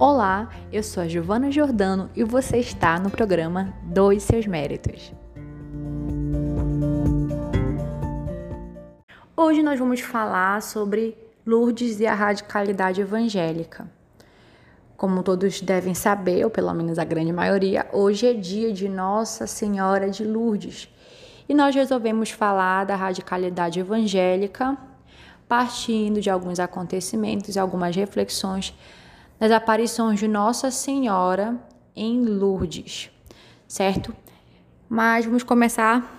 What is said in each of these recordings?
Olá, eu sou a Giovana Jordano e você está no programa Dois Seus Méritos. Hoje nós vamos falar sobre Lourdes e a radicalidade evangélica. Como todos devem saber, ou pelo menos a grande maioria, hoje é dia de Nossa Senhora de Lourdes. E nós resolvemos falar da radicalidade evangélica, partindo de alguns acontecimentos e algumas reflexões das aparições de Nossa Senhora em Lourdes, certo? Mas vamos começar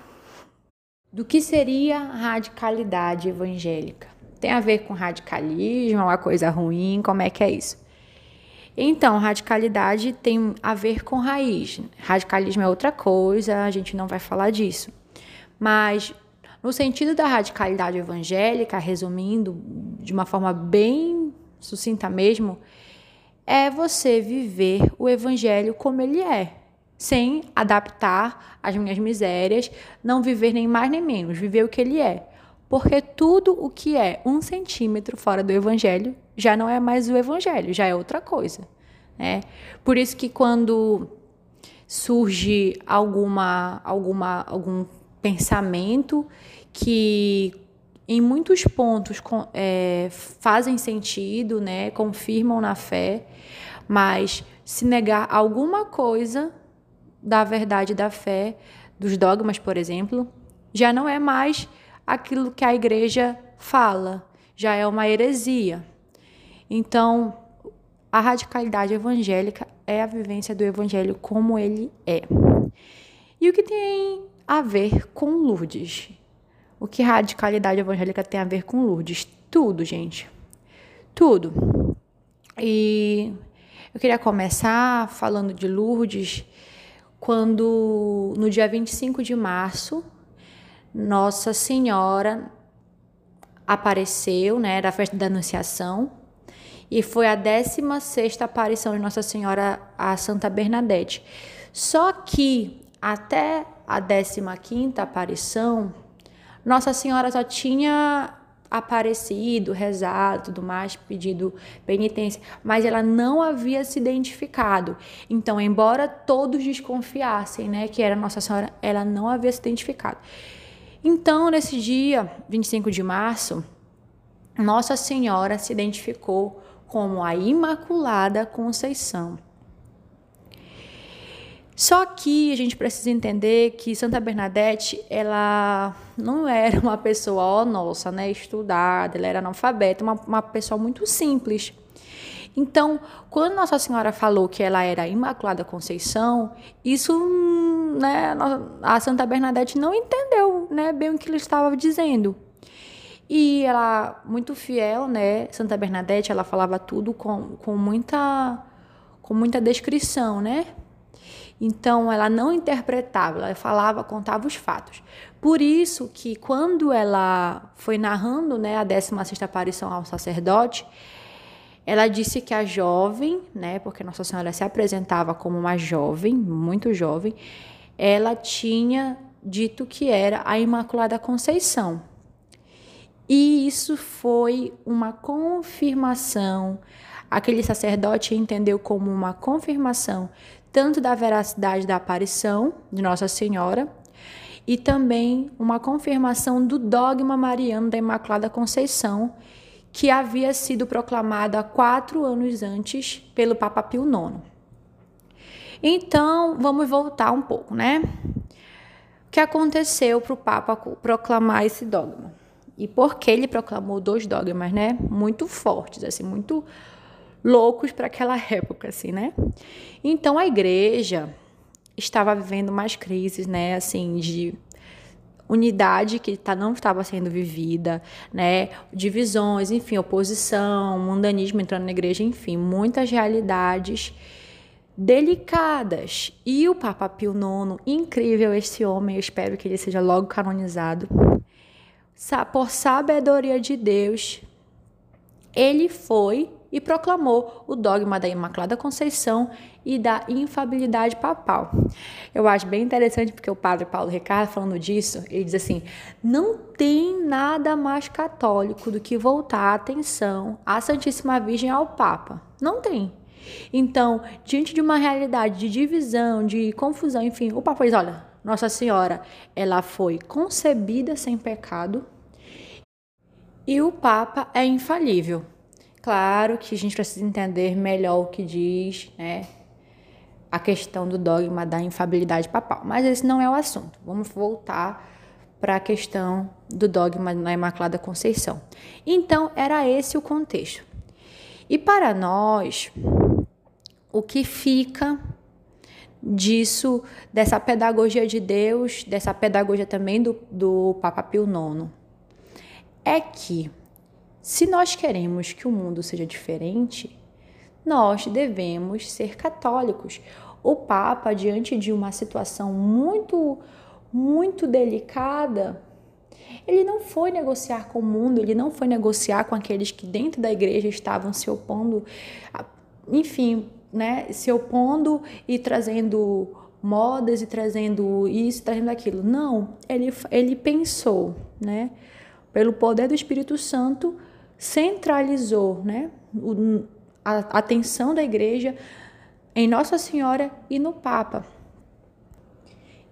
do que seria radicalidade evangélica. Tem a ver com radicalismo, uma coisa ruim, como é que é isso? Então, radicalidade tem a ver com raiz. Radicalismo é outra coisa, a gente não vai falar disso. Mas, no sentido da radicalidade evangélica, resumindo de uma forma bem sucinta mesmo, é você viver o evangelho como ele é, sem adaptar as minhas misérias, não viver nem mais nem menos, viver o que ele é. Porque tudo o que é um centímetro fora do evangelho já não é mais o evangelho, já é outra coisa. Né? Por isso que quando surge alguma, alguma, algum pensamento que em muitos pontos é, fazem sentido, né, confirmam na fé, mas se negar alguma coisa da verdade da fé, dos dogmas, por exemplo, já não é mais aquilo que a igreja fala, já é uma heresia. Então, a radicalidade evangélica é a vivência do evangelho como ele é. E o que tem a ver com Lourdes? O que radicalidade evangélica tem a ver com Lourdes? Tudo, gente. Tudo. E eu queria começar falando de Lourdes quando no dia 25 de março Nossa Senhora apareceu, né, era a festa da Anunciação, e foi a 16ª aparição de Nossa Senhora a Santa Bernadette. Só que até a 15ª aparição, Nossa Senhora só tinha aparecido, rezado, tudo mais, pedido penitência, mas ela não havia se identificado. Então, embora todos desconfiassem, né, que era Nossa Senhora, ela não havia se identificado. Então, nesse dia, 25 de março, Nossa Senhora se identificou como a Imaculada Conceição. Só que a gente precisa entender que Santa Bernadette, ela não era uma pessoa, ó, nossa, né, estudada, ela era analfabeta, uma, uma pessoa muito simples. Então, quando Nossa Senhora falou que ela era Imaculada Conceição, isso, né, a Santa Bernadette não entendeu, né, bem o que ele estava dizendo. E ela, muito fiel, né, Santa Bernadette, ela falava tudo com, com muita com muita descrição, né? Então ela não interpretava, ela falava, contava os fatos. Por isso que quando ela foi narrando, né, a 16ª aparição ao sacerdote, ela disse que a jovem, né, porque Nossa Senhora se apresentava como uma jovem, muito jovem, ela tinha dito que era a Imaculada Conceição. E isso foi uma confirmação. Aquele sacerdote entendeu como uma confirmação tanto da veracidade da aparição de Nossa Senhora e também uma confirmação do dogma mariano da Imaculada Conceição, que havia sido proclamado há quatro anos antes pelo Papa Pio IX. Então, vamos voltar um pouco, né? O que aconteceu para o Papa proclamar esse dogma? E por que ele proclamou dois dogmas, né? Muito fortes, assim, muito loucos para aquela época, assim, né? Então a igreja estava vivendo mais crises, né, assim, de unidade que tá, não estava sendo vivida, né? Divisões, enfim, oposição, mundanismo entrando na igreja, enfim, muitas realidades delicadas. E o Papa Pio IX, incrível esse homem, eu espero que ele seja logo canonizado. Por sabedoria de Deus, ele foi e proclamou o dogma da Imaculada Conceição e da infabilidade papal. Eu acho bem interessante porque o padre Paulo Ricardo, falando disso, ele diz assim: não tem nada mais católico do que voltar a atenção à Santíssima Virgem ao Papa. Não tem. Então, diante de uma realidade de divisão, de confusão, enfim, o Papa diz: olha, Nossa Senhora, ela foi concebida sem pecado e o Papa é infalível. Claro que a gente precisa entender melhor o que diz, né? A questão do dogma da infabilidade papal. Mas esse não é o assunto. Vamos voltar para a questão do dogma na Imaculada Conceição. Então, era esse o contexto. E para nós, o que fica disso, dessa pedagogia de Deus, dessa pedagogia também do, do Papa Pio IX, é que se nós queremos que o mundo seja diferente, nós devemos ser católicos. O Papa, diante de uma situação muito, muito delicada, ele não foi negociar com o mundo, ele não foi negociar com aqueles que dentro da igreja estavam se opondo, enfim, né, se opondo e trazendo modas e trazendo isso, trazendo aquilo. Não, ele, ele pensou, né, pelo poder do Espírito Santo, centralizou, né, a atenção da igreja em Nossa Senhora e no Papa.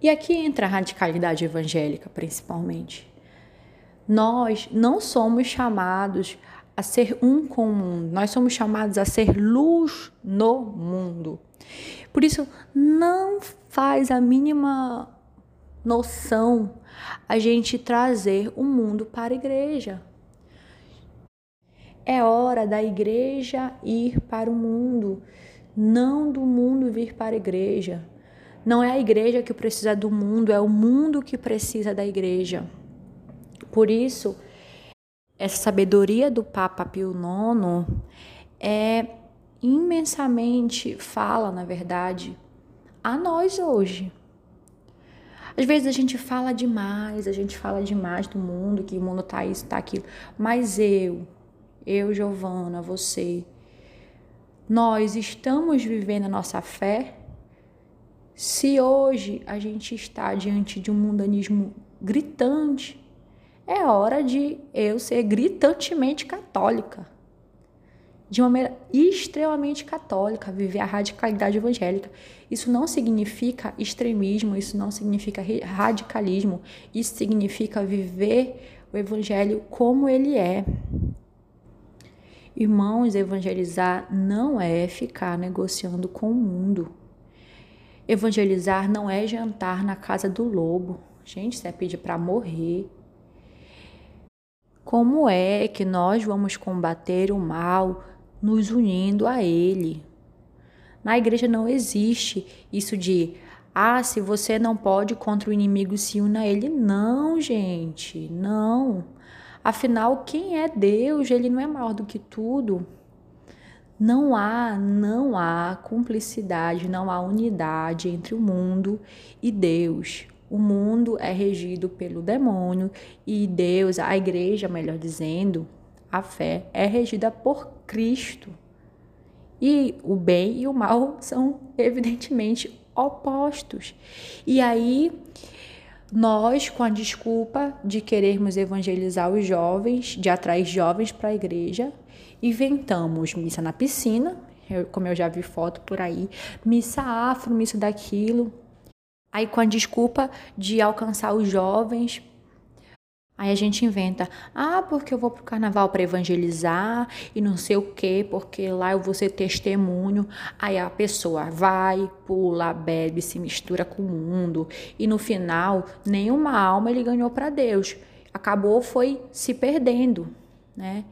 E aqui entra a radicalidade evangélica, principalmente. Nós não somos chamados a ser um com o mundo, nós somos chamados a ser luz no mundo. Por isso, não faz a mínima noção a gente trazer o mundo para a igreja. É hora da igreja ir para o mundo, não do mundo vir para a igreja. Não é a igreja que precisa do mundo, é o mundo que precisa da igreja. Por isso, essa sabedoria do Papa Pio IX é imensamente fala, na verdade, a nós hoje. Às vezes a gente fala demais, a gente fala demais do mundo, que o mundo tá isso, tá aquilo. Mas eu, eu, Giovana, você, nós estamos vivendo a nossa fé? Se hoje a gente está diante de um mundanismo gritante, é hora de eu ser gritantemente católica. De uma maneira extremamente católica, viver a radicalidade evangélica. Isso não significa extremismo, isso não significa radicalismo, isso significa viver o evangelho como ele é. Irmãos, evangelizar não é ficar negociando com o mundo. Evangelizar não é jantar na casa do lobo. Gente, isso é pedir para morrer. Como é que nós vamos combater o mal nos unindo a ele? Na igreja não existe isso de ah, se você não pode contra o inimigo, se una a ele. Não, gente, não. Afinal, quem é Deus? Ele não é maior do que tudo. Não há, não há cumplicidade, não há unidade entre o mundo e Deus. O mundo é regido pelo demônio e Deus, a igreja, melhor dizendo, a fé é regida por Cristo. E o bem e o mal são evidentemente opostos. E aí nós, com a desculpa de querermos evangelizar os jovens, de atrair jovens para a igreja, inventamos missa na piscina, como eu já vi foto por aí, missa afro, missa daquilo, Aí, com a desculpa de alcançar os jovens, aí a gente inventa: ah, porque eu vou pro carnaval para evangelizar e não sei o quê, porque lá eu vou ser testemunho. Aí a pessoa vai, pula, bebe, se mistura com o mundo e no final, nenhuma alma ele ganhou para Deus. Acabou foi se perdendo, né?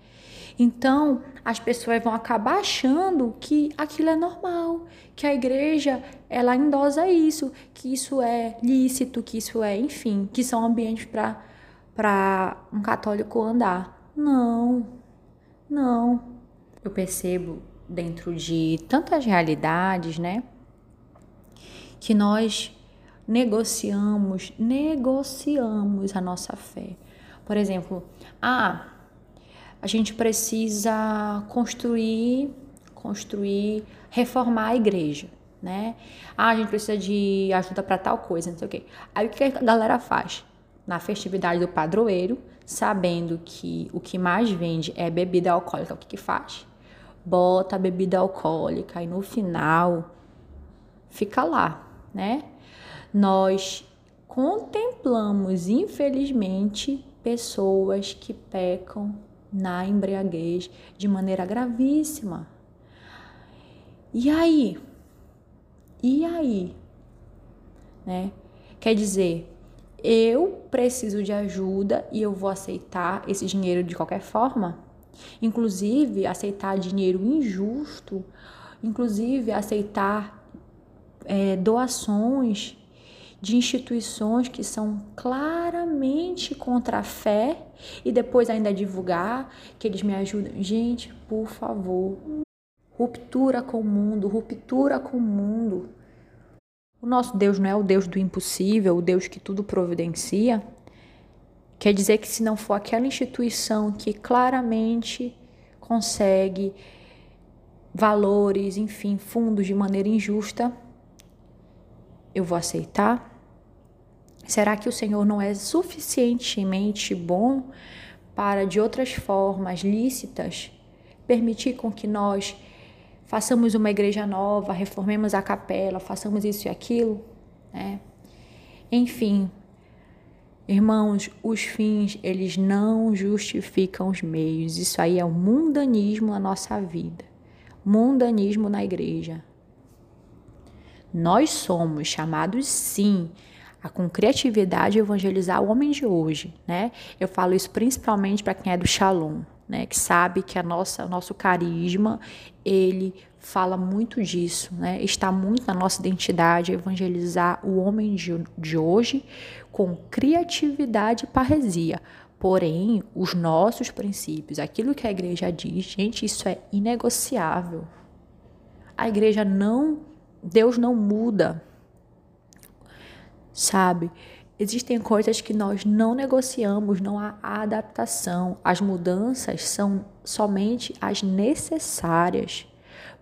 Então, as pessoas vão acabar achando que aquilo é normal, que a igreja ela endosa isso, que isso é lícito, que isso é, enfim, que são ambientes para para um católico andar. Não. Não. Eu percebo dentro de tantas realidades, né, que nós negociamos, negociamos a nossa fé. Por exemplo, ah, a gente precisa construir, construir, reformar a igreja, né? Ah, a gente precisa de ajuda para tal coisa, não sei o quê. Aí o que a galera faz? Na festividade do padroeiro, sabendo que o que mais vende é bebida alcoólica, o que que faz? bota a bebida alcoólica e no final fica lá, né? Nós contemplamos, infelizmente, pessoas que pecam na embriaguez de maneira gravíssima. E aí? E aí? Né? Quer dizer, eu preciso de ajuda e eu vou aceitar esse dinheiro de qualquer forma? Inclusive, aceitar dinheiro injusto, inclusive aceitar é, doações de instituições que são claramente contra a fé e depois ainda divulgar que eles me ajudam. Gente, por favor, ruptura com o mundo, ruptura com o mundo. O nosso Deus não é o Deus do impossível, o Deus que tudo providencia. Quer dizer que se não for aquela instituição que claramente consegue valores, enfim, fundos de maneira injusta, eu vou aceitar? Será que o Senhor não é suficientemente bom para, de outras formas lícitas, permitir com que nós façamos uma igreja nova, reformemos a capela, façamos isso e aquilo, né? Enfim, irmãos, os fins, eles não justificam os meios. Isso aí é o mundanismo na nossa vida. Mundanismo na igreja. Nós somos chamados sim a com criatividade evangelizar o homem de hoje, né? Eu falo isso principalmente para quem é do Shalom né, que sabe que a nossa, nosso carisma, ele fala muito disso, né? Está muito na nossa identidade evangelizar o homem de, de hoje com criatividade e parresia. Porém, os nossos princípios, aquilo que a igreja diz, gente, isso é inegociável. A igreja não, Deus não muda. Sabe? Existem coisas que nós não negociamos, não há adaptação. As mudanças são somente as necessárias,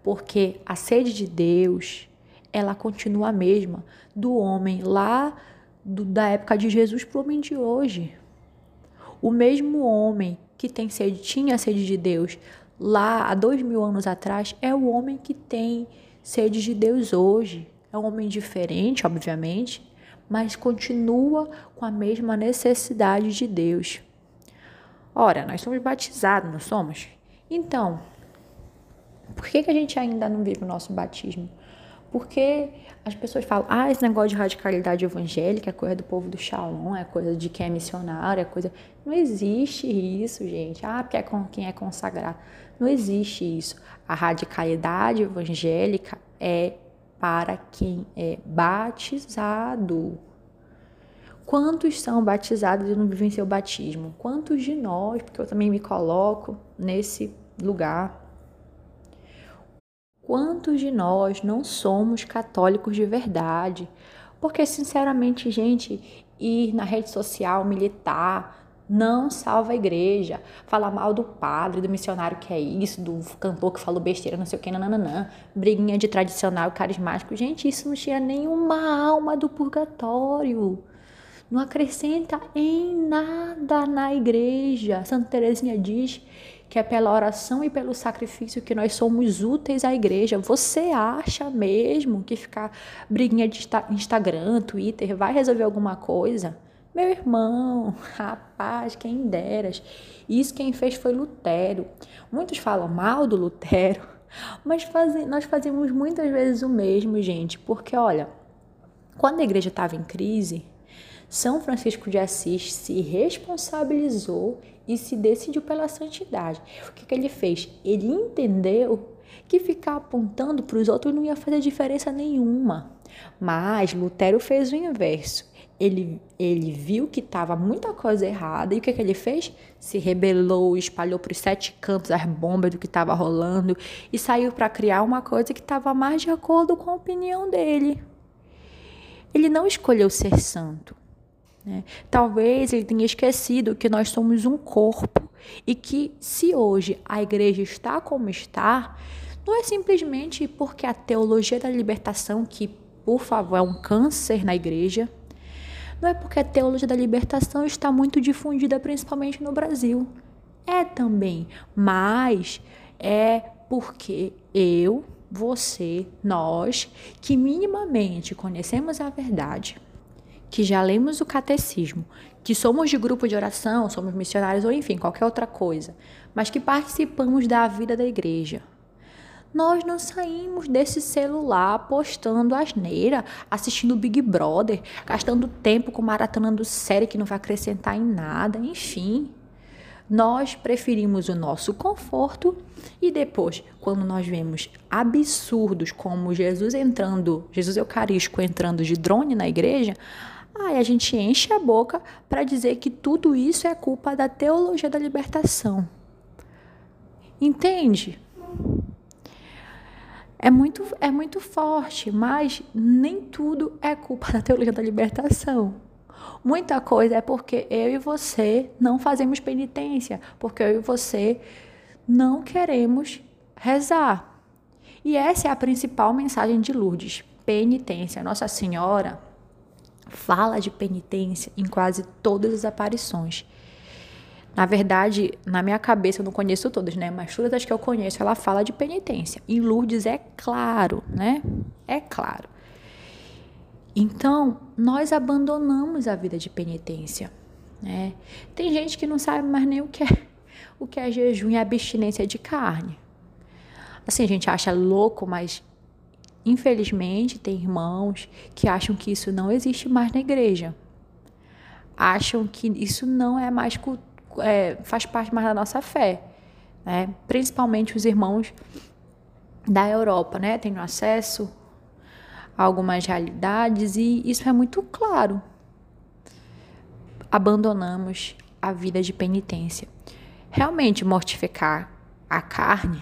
porque a sede de Deus, ela continua a mesma do homem lá do, da época de Jesus para o homem de hoje. O mesmo homem que tem sede, tinha sede de Deus lá há dois mil anos atrás, é o homem que tem sede de Deus hoje. É um homem diferente, obviamente, mas continua com a mesma necessidade de Deus. Ora, nós somos batizados, não somos? Então, por que, que a gente ainda não vive o nosso batismo? Porque as pessoas falam, ah, esse negócio de radicalidade evangélica é coisa do povo do Shalom, é coisa de quem é missionário, é coisa. Não existe isso, gente. Ah, porque é com quem é consagrado. Não existe isso. A radicalidade evangélica é para quem é batizado. Quantos são batizados e não vivem seu batismo? Quantos de nós, porque eu também me coloco nesse lugar, quantos de nós não somos católicos de verdade? Porque, sinceramente, gente, ir na rede social militar, não salva a igreja. Falar mal do padre, do missionário que é isso, do cantor que falou besteira, não sei o que, nananã. Briguinha de tradicional carismático. Gente, isso não tira nenhuma alma do purgatório. Não acrescenta em nada na igreja. Santa Teresinha diz que é pela oração e pelo sacrifício que nós somos úteis à igreja. Você acha mesmo que ficar briguinha de Instagram, Twitter vai resolver alguma coisa? Meu irmão, rapaz, quem deras. Isso quem fez foi Lutero. Muitos falam mal do Lutero, mas nós fazemos muitas vezes o mesmo, gente, porque olha, quando a igreja estava em crise, São Francisco de Assis se responsabilizou e se decidiu pela santidade. O que, que ele fez? Ele entendeu que ficar apontando para os outros não ia fazer diferença nenhuma. Mas Lutero fez o inverso ele, ele viu que estava muita coisa errada e o que, que ele fez? Se rebelou, espalhou para os sete cantos as bombas do que estava rolando e saiu para criar uma coisa que estava mais de acordo com a opinião dele. Ele não escolheu ser santo. Né? Talvez ele tenha esquecido que nós somos um corpo e que se hoje a igreja está como está, não é simplesmente porque a teologia da libertação, que por favor é um câncer na igreja, não é porque a teologia da libertação está muito difundida, principalmente no Brasil. É também, mas é Porque eu, você, nós, que minimamente conhecemos a verdade, que já lemos o catecismo, que somos de grupo de oração, somos missionários ou enfim, qualquer outra coisa, mas que participamos da vida da igreja. Nós não saímos desse celular postando asneira, assistindo Big Brother, gastando tempo com maratonando série que não vai acrescentar em nada, enfim. Nós preferimos o nosso conforto e depois, quando nós vemos absurdos como Jesus entrando, Jesus Eucarístico entrando de drone na igreja, aí a gente enche a boca para dizer que tudo isso é culpa da teologia da libertação. Entende? É muito, é muito forte, mas nem tudo é culpa da teologia da libertação. Muita coisa é porque eu e você não fazemos penitência, porque eu e você não queremos rezar. E essa é a principal mensagem de Lourdes: penitência. Nossa Senhora fala de penitência em quase todas as aparições. Na verdade, na minha cabeça eu não conheço todas, né? Mas todas as que eu conheço, ela fala de penitência. Em Lourdes é claro, né? É claro. Então, nós abandonamos a vida de penitência. Né? Tem gente que não sabe mais nem o que é, o que é jejum e abstinência de carne. Assim, a gente acha louco, mas infelizmente tem irmãos que acham que isso não existe mais na igreja. Acham que isso não é mais é, faz parte mais da nossa fé, né? Principalmente os irmãos da Europa, né? Têm acesso algumas realidades e isso é muito claro. Abandonamos a vida de penitência. Realmente mortificar a carne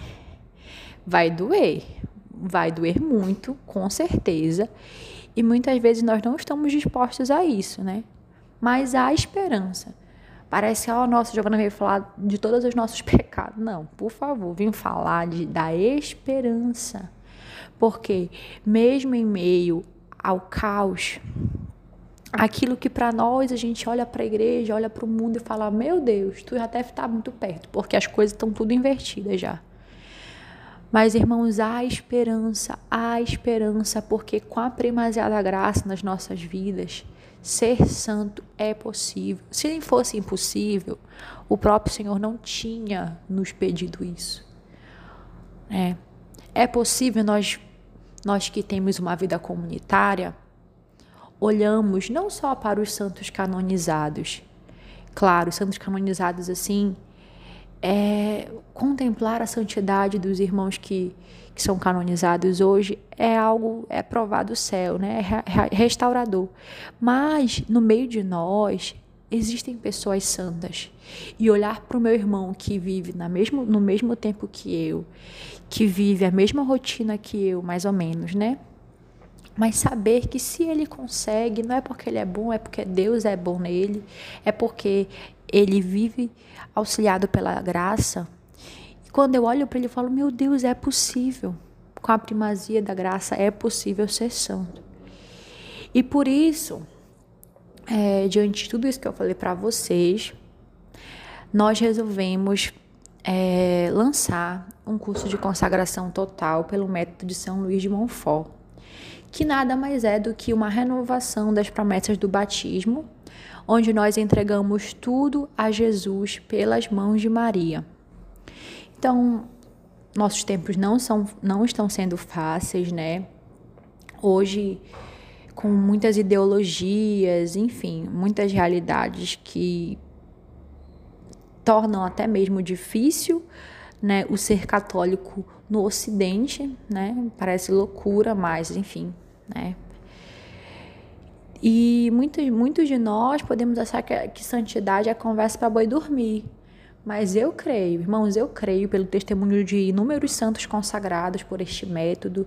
vai doer, vai doer muito, com certeza. E muitas vezes nós não estamos dispostos a isso, né? Mas há esperança. Parece ó, oh, nossa, Giovana veio falar de todos os nossos pecados. Não, por favor, vim falar de, da esperança. Porque mesmo em meio ao caos, aquilo que para nós a gente olha para a igreja, olha para o mundo e fala: "Meu Deus, tu já deve estar muito perto", porque as coisas estão tudo invertidas já. Mas irmãos, há esperança, há esperança, porque com a primazia da graça nas nossas vidas, ser santo é possível. Se fosse impossível, o próprio Senhor não tinha nos pedido isso. É, é possível nós nós que temos uma vida comunitária, olhamos não só para os santos canonizados. Claro, os santos canonizados assim, é, contemplar a santidade dos irmãos que, que são canonizados hoje é algo, é provado do céu, né? é restaurador. Mas no meio de nós existem pessoas santas. E olhar para o meu irmão que vive na mesmo, no mesmo tempo que eu, que vive a mesma rotina que eu, mais ou menos, né? Mas saber que se ele consegue, não é porque ele é bom, é porque Deus é bom nele, é porque ele vive auxiliado pela graça. E quando eu olho para ele, eu falo: Meu Deus, é possível. Com a primazia da graça, é possível ser santo. E por isso, é, diante de tudo isso que eu falei para vocês, nós resolvemos é, lançar um curso de consagração total pelo método de São Luís de Montfort, que nada mais é do que uma renovação das promessas do batismo, onde nós entregamos tudo a Jesus pelas mãos de Maria. Então, nossos tempos não são não estão sendo fáceis, né? Hoje com muitas ideologias, enfim, muitas realidades que tornam até mesmo difícil né, o ser católico no Ocidente, né? Parece loucura, mas enfim, né? E muitos, muitos de nós podemos achar que, que santidade é conversa para boi dormir. Mas eu creio, irmãos, eu creio pelo testemunho de inúmeros santos consagrados por este método,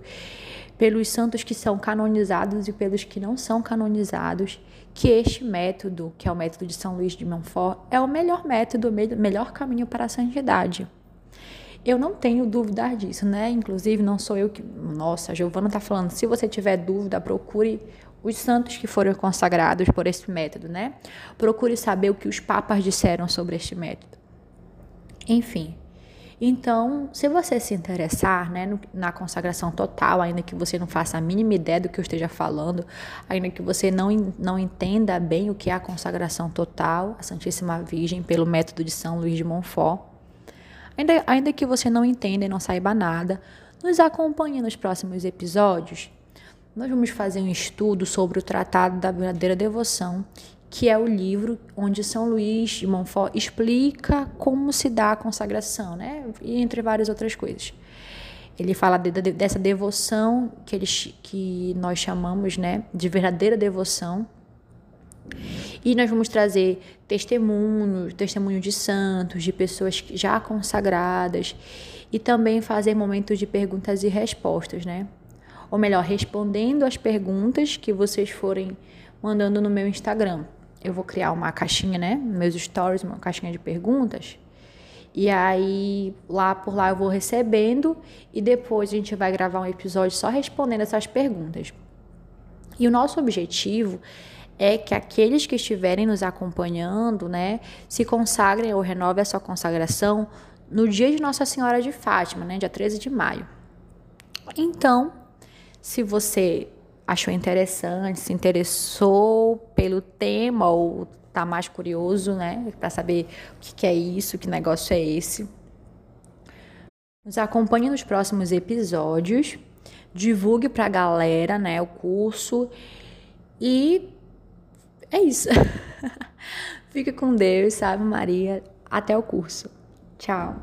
pelos santos que são canonizados e pelos que não são canonizados, que este método, que é o método de São Luís de Montfort, é o melhor método, o melhor caminho para a santidade. Eu não tenho dúvida disso, né? Inclusive, não sou eu que. Nossa, a Giovana está falando. Se você tiver dúvida, procure os santos que foram consagrados por esse método, né? Procure saber o que os papas disseram sobre este método. Enfim, Então, se você se interessar né, no, na consagração total, ainda que você não faça a mínima ideia do que eu esteja falando, ainda que você não, não entenda bem o que é a consagração total, a Santíssima Virgem, pelo método de São Luís de Montfort, ainda, ainda que você não entenda e não saiba nada, nos acompanhe nos próximos episódios. Nós vamos fazer um estudo sobre o Tratado da Verdadeira Devoção que é o livro onde São Luís de Montfort explica como se dá a consagração, né? E entre várias outras coisas. Ele fala de, de, dessa devoção que, eles, que nós chamamos né, de verdadeira devoção. E nós vamos trazer testemunhos, testemunhos de santos, de pessoas já consagradas, e também fazer momentos de perguntas e respostas, né? Ou melhor, respondendo as perguntas que vocês forem mandando no meu Instagram eu vou criar uma caixinha, né? Meus stories, uma caixinha de perguntas. E aí, lá por lá eu vou recebendo e depois a gente vai gravar um episódio só respondendo essas perguntas. E o nosso objetivo é que aqueles que estiverem nos acompanhando, né, se consagrem ou renovem a sua consagração no dia de Nossa Senhora de Fátima, né, dia 13 de maio. Então, se você achou interessante, se interessou pelo tema ou tá mais curioso, né, para saber o que, é isso, que negócio é esse. Nos acompanhe nos próximos episódios, divulgue para a galera, né, o curso e é isso. Fique com Deus, sabe, Maria. Até o curso. Tchau.